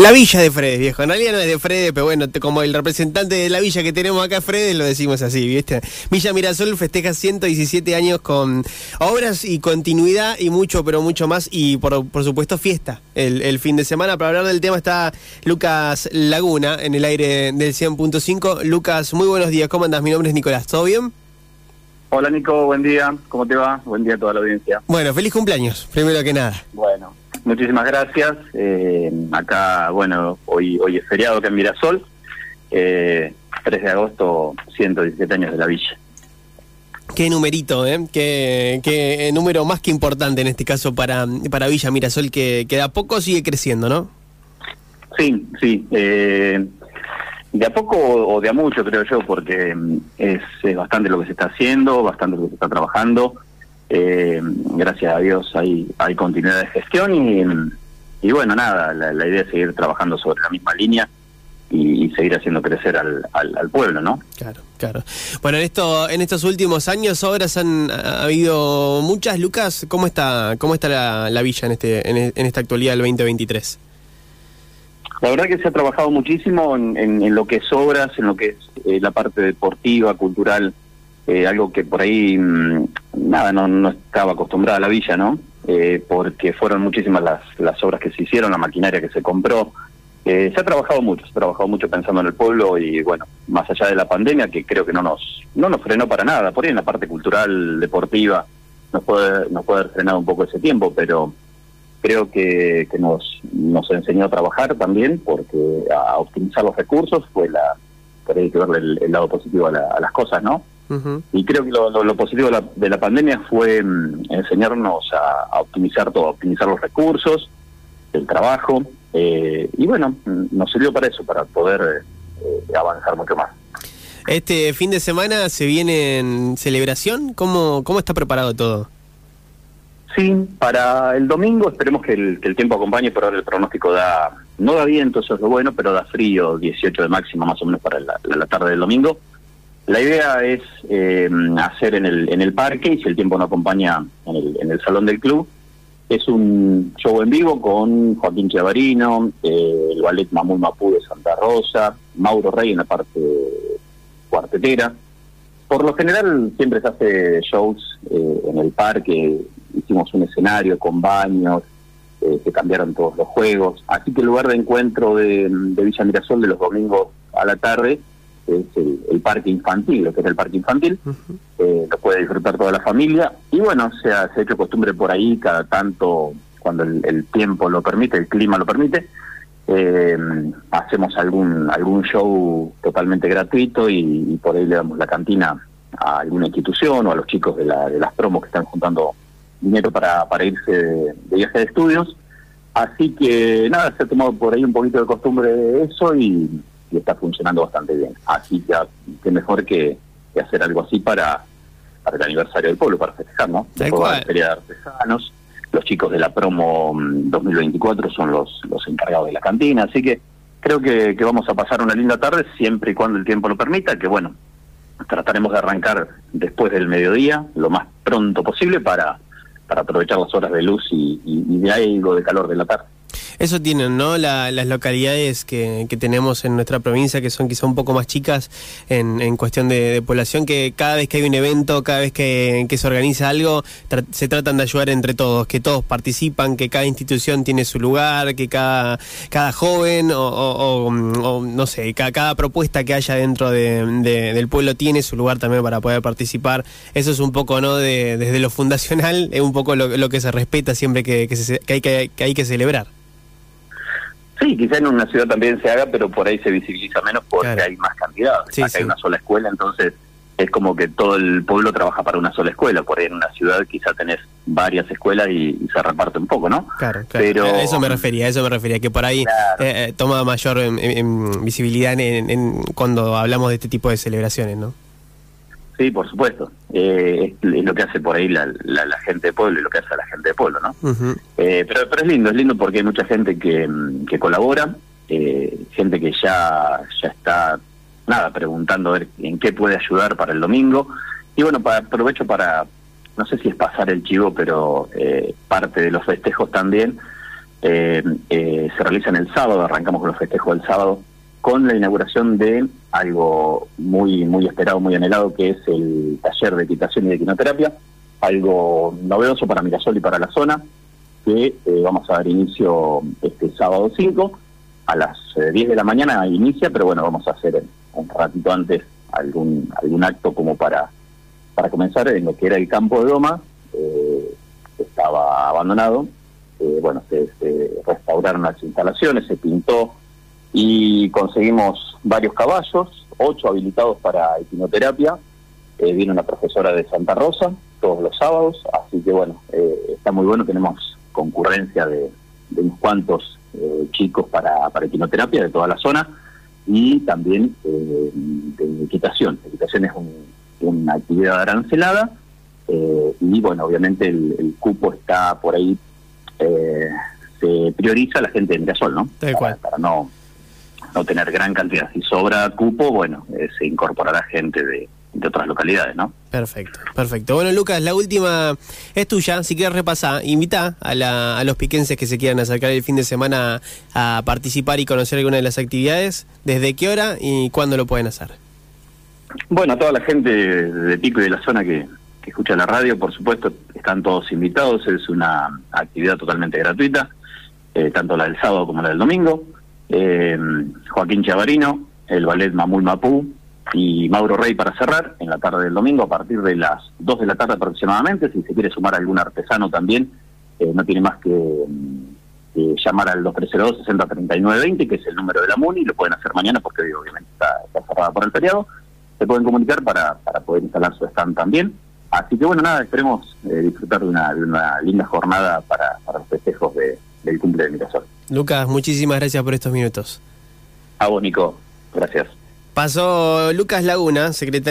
La villa de Fredes, viejo. En realidad no es de Fredes, pero bueno, te- como el representante de la villa que tenemos acá, Fredes, lo decimos así, ¿viste? Villa Mirasol festeja 117 años con obras y continuidad y mucho, pero mucho más. Y por, por supuesto, fiesta el, el fin de semana. Para hablar del tema está Lucas Laguna en el aire del 100.5. Lucas, muy buenos días. ¿Cómo andas? Mi nombre es Nicolás. ¿Todo bien? Hola Nico, buen día. ¿Cómo te va? Buen día a toda la audiencia. Bueno, feliz cumpleaños, primero que nada. Bueno, muchísimas gracias. Eh, acá, bueno, hoy hoy es feriado acá en Mirasol. Eh, 3 de agosto, 117 años de la villa. Qué numerito, ¿eh? Qué, qué número más que importante en este caso para, para Villa Mirasol, que, que de a poco sigue creciendo, ¿no? Sí, sí. eh, de a poco o de a mucho, creo yo, porque mm, es, es bastante lo que se está haciendo, bastante lo que se está trabajando. Eh, gracias a Dios hay, hay continuidad de gestión y, y bueno, nada, la, la idea es seguir trabajando sobre la misma línea y, y seguir haciendo crecer al, al, al pueblo, ¿no? Claro, claro. Bueno, en esto, en estos últimos años, obras han ha habido muchas. Lucas, ¿cómo está, cómo está la, la villa en este, en, en esta actualidad del 2023? La verdad que se ha trabajado muchísimo en, en- en lo que es obras, en lo que es eh, la parte deportiva, cultural, eh, algo que por ahí, mm, nada, no, estaba acostumbrada a la villa, ¿no? Eh, porque fueron muchísimas las, las obras que se hicieron, la maquinaria que se compró. Eh, se ha trabajado mucho, se ha trabajado mucho pensando en el pueblo y bueno, más allá de la pandemia, que creo que no nos, no nos frenó para nada, por ahí en la parte cultural, deportiva, nos puede, nos puede haber frenado un poco ese tiempo, pero creo que, que nos, nos enseñó a trabajar también, porque a optimizar los recursos fue la, por ahí hay que verle el, el lado positivo a, la- a las cosas, ¿no? Y creo que lo, lo- lo positivo de la, de la pandemia fue mm, enseñarnos a, a optimizar todo, a optimizar los recursos, el trabajo, eh, y bueno, mm, nos sirvió para eso, para poder eh, avanzar mucho más. Este fin de semana se viene en celebración. ¿Cómo, cómo está preparado todo? Sí, para el domingo esperemos que el, que el tiempo acompañe, pero ahora el pronóstico da, no da viento, eso es lo bueno, pero da frío, 18 de máxima más o menos para la tarde del domingo. La idea es eh, hacer en el, en el parque, y si el tiempo no acompaña en el, en el salón del club, es un show en vivo con Joaquín Chiavarino, eh, el ballet Mamul Mapú de Santa Rosa, Mauro Rey en la parte cuartetera. Por lo general siempre se hace shows eh, en el parque, hicimos un escenario con baños, eh, se cambiaron todos los juegos, así que el lugar de encuentro de, de Villa Mirasol de los domingos a la tarde es el, el parque infantil, lo que es el parque infantil, eh, lo puede disfrutar toda la familia y bueno, se ha, se ha hecho costumbre por ahí cada tanto, cuando el, el tiempo lo permite, el clima lo permite, eh, hacemos algún algún show totalmente gratuito y, y por ahí le damos la cantina a alguna institución o a los chicos de, la, de las promos que están juntando dinero para, para irse de, de viaje de estudios. Así que nada, se ha tomado por ahí un poquito de costumbre de eso y, y está funcionando bastante bien. Así que qué mejor que, que hacer algo así para, para el aniversario del pueblo, para festejar, ¿no? Después la Feria de Artesanos, los chicos de la promo mm, 2024 son los, los encargados de la cantina, así que creo que, que vamos a pasar una linda tarde siempre y cuando el tiempo lo permita, que bueno, trataremos de arrancar después del mediodía, lo más pronto posible para, para aprovechar las horas de luz y, y, y de algo de calor de la tarde. Eso tienen, ¿no? La- las localidades que, tenemos en nuestra provincia, que son quizá un poco más chicas en, cuestión de, población, que cada vez que hay un evento, cada vez que, se organiza algo, se tratan de ayudar entre todos, que todos participan, que cada institución tiene su lugar, que cada, joven o, no sé, ca- cada, propuesta que haya dentro de- de- del pueblo tiene su lugar también para poder participar. Eso es un poco, ¿no? De, desde lo fundacional, es un poco lo, que se respeta siempre que, se- que hay que celebrar. Sí, quizá en una ciudad también se haga, pero por ahí se visibiliza menos porque Claro. hay más cantidad. Sí, Acá sí. hay una sola escuela, entonces es como que todo el pueblo trabaja para una sola escuela. Por ahí en una ciudad quizá tenés varias escuelas y, y se reparte un poco, ¿no? Claro, claro. Pero- A eso me refería, a eso me refería, que por ahí Claro. eh, eh, toma mayor em, em, em, visibilidad en- cuando hablamos de este tipo de celebraciones, ¿no? Sí, por supuesto. Eh, es, lo que hace por ahí la, la, la gente de pueblo y lo que hace la gente de pueblo, ¿no? Eh, pero, pero es lindo, es lindo porque hay mucha gente que, que colabora, eh, gente que ya, ya está, nada, preguntando a ver en qué puede ayudar para el domingo. Y bueno, pa- aprovecho para, no sé si es pasar el chivo, pero eh, parte de los festejos también se realizan el sábado, arrancamos con los festejos del sábado, con la inauguración de algo muy, muy esperado, muy anhelado, que es el taller de equitación y de quinoterapia, algo novedoso para Mirasol y para la zona, que eh, vamos a dar inicio este sábado 5, a las 10 de la mañana inicia, pero bueno, vamos a hacer un ratito antes algún algún acto como para para comenzar en lo que era el campo de Doma, eh, estaba abandonado, eh, bueno, se, restauraron las instalaciones, se pintó y conseguimos varios caballos, ocho habilitados para equinoterapia, eh, vino una profesora de Santa Rosa todos los sábados, así que bueno, eh, está muy bueno, tenemos concurrencia de, unos cuantos chicos para, para equinoterapia de toda la zona y también de equitación. Equitación es una actividad arancelada y bueno, obviamente el, cupo está por ahí eh, se prioriza la gente de Mirasol, ¿no? Para, no, no tener gran cantidad. Si sobra cupo, bueno, eh, se incorporará gente de, otras localidades, ¿no? Perfecto, perfecto. Bueno, Lucas, la última es tuya. Si quieres repasar, invita a, la, a los piquenses que se quieran acercar el fin de semana a participar y conocer alguna de las actividades. ¿Desde qué hora y cuándo lo pueden hacer? Bueno, a toda la gente de Pico y de la zona que, que escucha la radio, por supuesto, están todos invitados, es una actividad totalmente gratuita, eh, tanto la del sábado como la del domingo. Eh, Joaquín Chavarino, el ballet Mamul Mapú y Mauro Rey para cerrar en la tarde del domingo a partir de las 2 de la tarde aproximadamente. Si se quiere sumar algún artesano también, eh, no tiene más que, llamar al 2302-603920, que es el número de la MUNI, lo pueden hacer mañana porque obviamente está, cerrada por el feriado. Se pueden comunicar para, para poder instalar su stand también. Así que bueno, nada, esperemos eh, disfrutar de una, linda jornada para, los festejos del cumple de Mirasol. Lucas, muchísimas gracias por estos minutos. A vos, Nico. Gracias. Pasó Lucas Laguna, secretario.